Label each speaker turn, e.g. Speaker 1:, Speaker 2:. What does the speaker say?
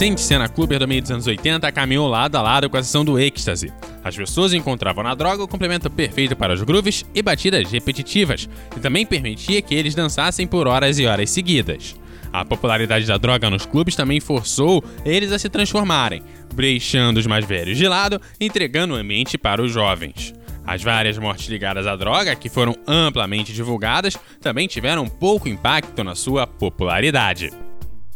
Speaker 1: adolescente cena clubber do meio dos anos 80 caminhou lado a lado com a sessão do êxtase. As pessoas encontravam na droga o complemento perfeito para os grooves e batidas repetitivas, e também permitia que eles dançassem por horas e horas seguidas. A popularidade da droga nos clubes também forçou eles a se transformarem, deixando os mais velhos de lado, entregando o ambiente para os jovens. As várias mortes ligadas à droga, que foram amplamente divulgadas, também tiveram pouco impacto na sua popularidade.